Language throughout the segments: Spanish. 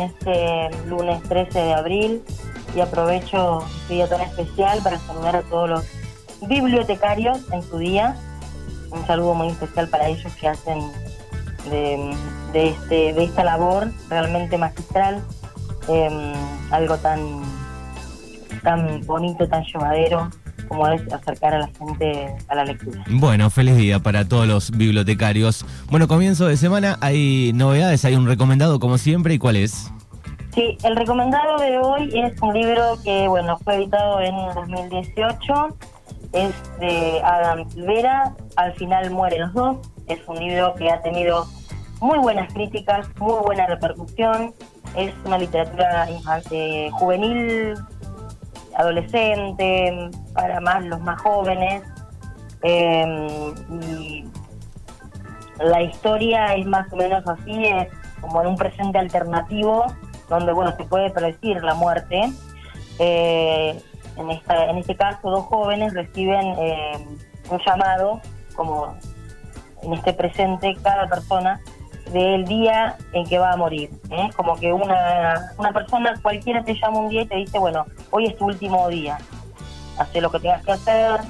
este lunes 13 de abril y aprovecho este día tan especial para saludar a todos los bibliotecarios en su día. Un saludo muy especial para ellos que hacen de, este, de esta labor realmente magistral, em, algo tan, tan bonito, tan llevadero como es acercar a la gente a la lectura. Bueno, feliz día para todos los bibliotecarios. Bueno, comienzo de semana, hay novedades, hay un recomendado como siempre, ¿y cuál es? Sí, el recomendado de hoy es un libro que, bueno, fue editado en 2018, es de Adam Silvera, Al final mueren los dos, es un libro que ha tenido muy buenas críticas, muy buena repercusión, es una literatura eh, juvenil adolescente, para más los más jóvenes. Em, y la historia es más o menos así, es como en un presente alternativo, donde bueno se puede predecir la muerte. Eh, en, esta, en este caso, dos jóvenes reciben em, un llamado, como en este presente, cada persona del día en que va a morir. ¿eh? Como que una, una persona cualquiera te llama un día y te dice, bueno, hoy es tu último día. Haz lo que tengas que hacer,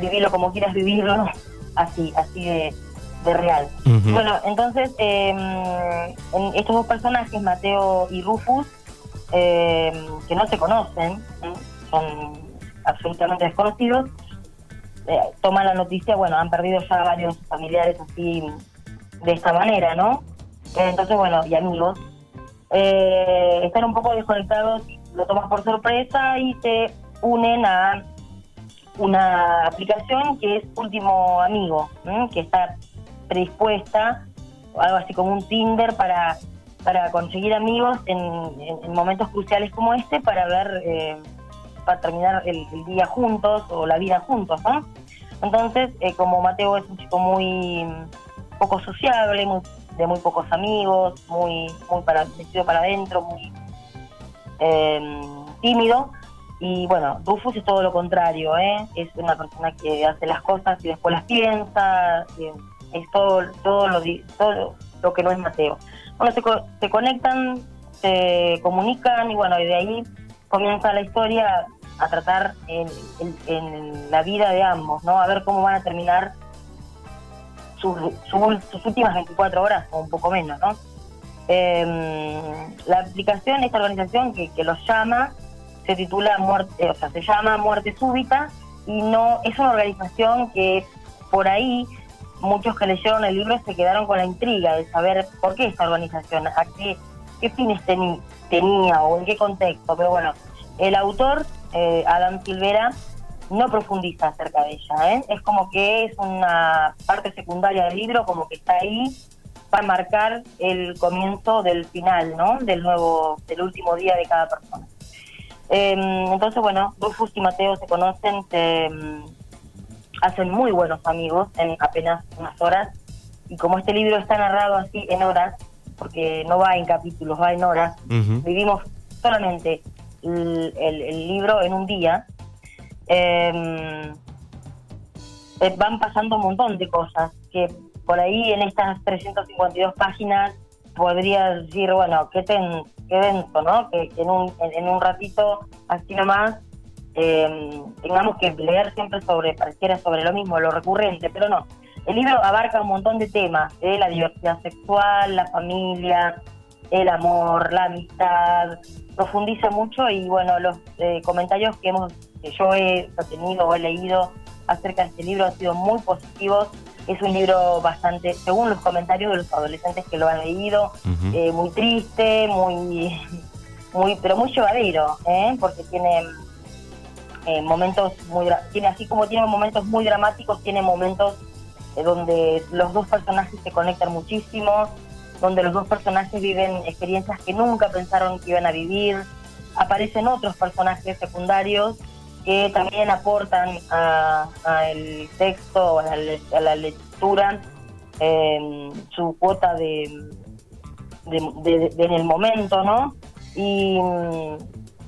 vivilo como quieras vivirlo, así, así de, real. Bueno, entonces, en estos dos personajes, Mateo y Rufus, em, que no se conocen, ¿eh? son absolutamente desconocidos, eh, toman la noticia, bueno, han perdido ya varios familiares así de esta manera, ¿no? Entonces, bueno, y amigos, eh, están un poco desconectados, lo tomas por sorpresa y se unen a una aplicación que es Último Amigo, que está predispuesta, algo así como un Tinder para, para conseguir amigos en, momentos cruciales como este, para ver, eh, para terminar el, día juntos o la vida juntos, ¿no? Entonces, eh, como Mateo es un chico muy poco sociable, de muy pocos amigos, muy, muy para, metido para adentro, muy em, tímido. Y bueno, Rufus es todo lo contrario, ¿eh? es una persona que hace las cosas y después las piensa, es todo, todo, lo, todo lo que no es Mateo. Bueno, se, se conectan, se comunican y bueno, y de ahí comienza la historia a tratar en, en, la vida de ambos, ¿no? A ver cómo van a terminar sus, últimas 24 horas o un poco menos, ¿no? Em, la aplicación, esta organización que, que los llama, se titula Muerte, o sea, se llama Muerte Súbita y no es una organización que por ahí muchos que leyeron el libro se quedaron con la intriga de saber por qué esta organización, a qué, qué fines tenía o en qué contexto. Pero bueno, el autor, eh, Adam Silvera, no profundiza acerca de ella. ¿eh? Es como que es una parte secundaria del libro, como que está ahí para marcar el comienzo del final, ¿no? Del nuevo, del último día de cada persona. Em, entonces, bueno, Rufus y Mateo se conocen, se em, hacen muy buenos amigos en apenas unas horas. Y como este libro está narrado así en horas, porque no va en capítulos, va en horas, vivimos solamente el libro en un día, Em, eh, van pasando un montón de cosas que por ahí en estas 352 páginas podría decir, bueno, qué, ten, denso, ¿no? Que, en, un, en, un ratito, así nomás, eh, tengamos que leer siempre sobre, pareciera sobre lo mismo, lo recurrente, pero no. El libro abarca un montón de temas, ¿eh? la diversidad sexual, la familia, el amor, la amistad, profundiza mucho y bueno, los eh, comentarios que hemos que yo he tenido o he leído acerca de este libro han sido muy positivos. Es un libro bastante, según los comentarios de los adolescentes que lo han leído, eh, muy triste, muy, muy, pero muy llevadero, ¿eh? porque tiene eh, momentos muy, tiene así como tiene momentos muy dramáticos, tiene momentos donde los dos personajes se conectan muchísimo, donde los dos personajes viven experiencias que nunca pensaron que iban a vivir. Aparecen otros personajes secundarios que también aportan al texto, a la, lectura, em, su cuota de, en el momento, ¿no? Y mm,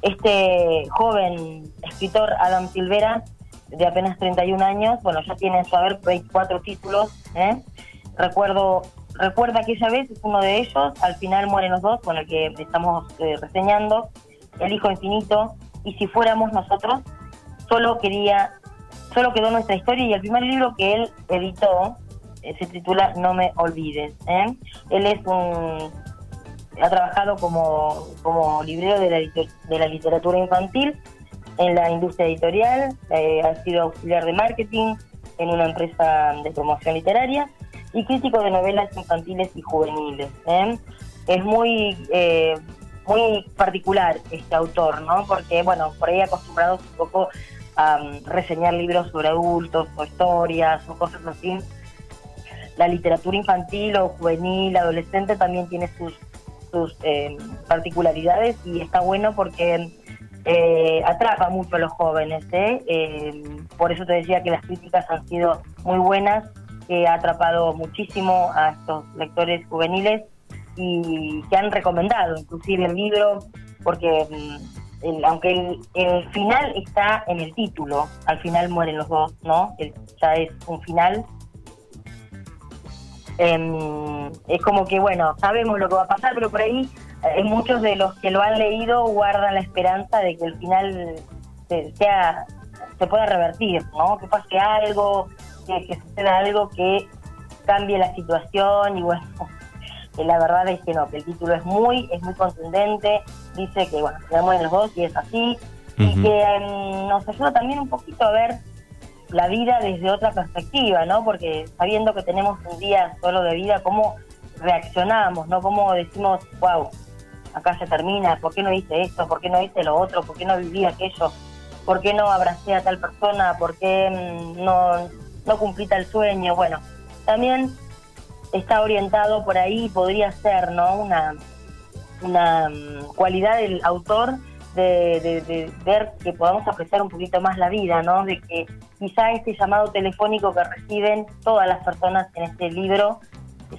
este joven escritor, Adam Silvera, de apenas 31 años, bueno, ya tiene en su haber 24 títulos, ¿eh? Recuerdo recuerda aquella vez, es uno de ellos, al final mueren los dos, con el que estamos eh, reseñando, El Hijo Infinito, y si fuéramos nosotros, solo quería, solo quedó nuestra historia, y el primer libro que él editó eh, se titula No me olvides. ¿eh? Él es un ha trabajado como, como librero de la, de la literatura infantil en la industria editorial, eh, ha sido auxiliar de marketing en una empresa de promoción literaria y crítico de novelas infantiles y juveniles. ¿eh? Es muy eh, muy particular este autor, ¿no? Porque, bueno, por ahí acostumbrados un poco um, reseñar libros sobre adultos o historias o cosas así. La literatura infantil o juvenil, adolescente también tiene sus, sus eh, particularidades y está bueno porque eh, atrapa mucho a los jóvenes. ¿eh? ¿eh? por eso te decía que las críticas han sido muy buenas, que ha atrapado muchísimo a estos lectores juveniles y que han recomendado inclusive el libro, porque mm, aunque el, final está en el título, al final mueren los dos, ¿no? ya es un final. Em, es como que, bueno, sabemos lo que va a pasar, pero por ahí eh, muchos de los que lo han leído guardan la esperanza de que el final se, sea se pueda revertir, ¿no? Que pase algo, que, que suceda algo que cambie la situación y bueno, la verdad es que no, que el título es muy, es muy contundente, dice que bueno, quedamos en los dos y es así, y que em, nos ayuda también un poquito a ver la vida desde otra perspectiva, ¿no? Porque sabiendo que tenemos un día solo de vida, ¿cómo reaccionamos, ¿no? ¿Cómo decimos, wow, acá se termina, ¿por qué no hice esto? ¿Por qué no hice lo otro? ¿Por qué no viví aquello? ¿Por qué no abracé a tal persona? ¿Por qué em, no, no cumplí tal sueño? Bueno, también está orientado por ahí, podría ser, ¿no? Una, una mm, cualidad del autor de, ver que podamos apreciar un poquito más la vida, ¿no? De que quizá este llamado telefónico que reciben todas las personas en este libro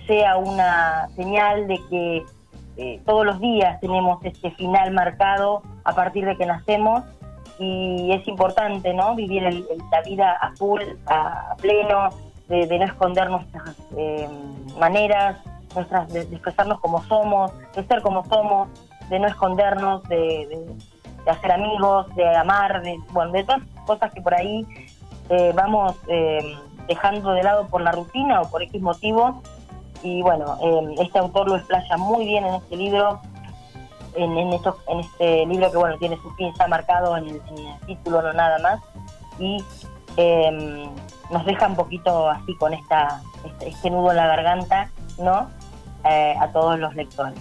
sea una señal de que eh, todos los días tenemos este final marcado a partir de que nacemos y es importante, ¿no? Vivir la vida a a pleno, de, no esconder nuestras eh, maneras, de, expresarnos como somos, de ser como somos, de no escondernos, de, hacer amigos, de amar, de, bueno, de todas cosas que por ahí eh, vamos eh, dejando de lado por la rutina o por X motivo. Y bueno, este autor lo explaya muy bien en este libro, en, en, en este libro que bueno tiene su fin, está marcado en el, título, no nada más. Y nos deja un poquito así con esta este, este nudo en la garganta, ¿no? Eh, a todos los lectores.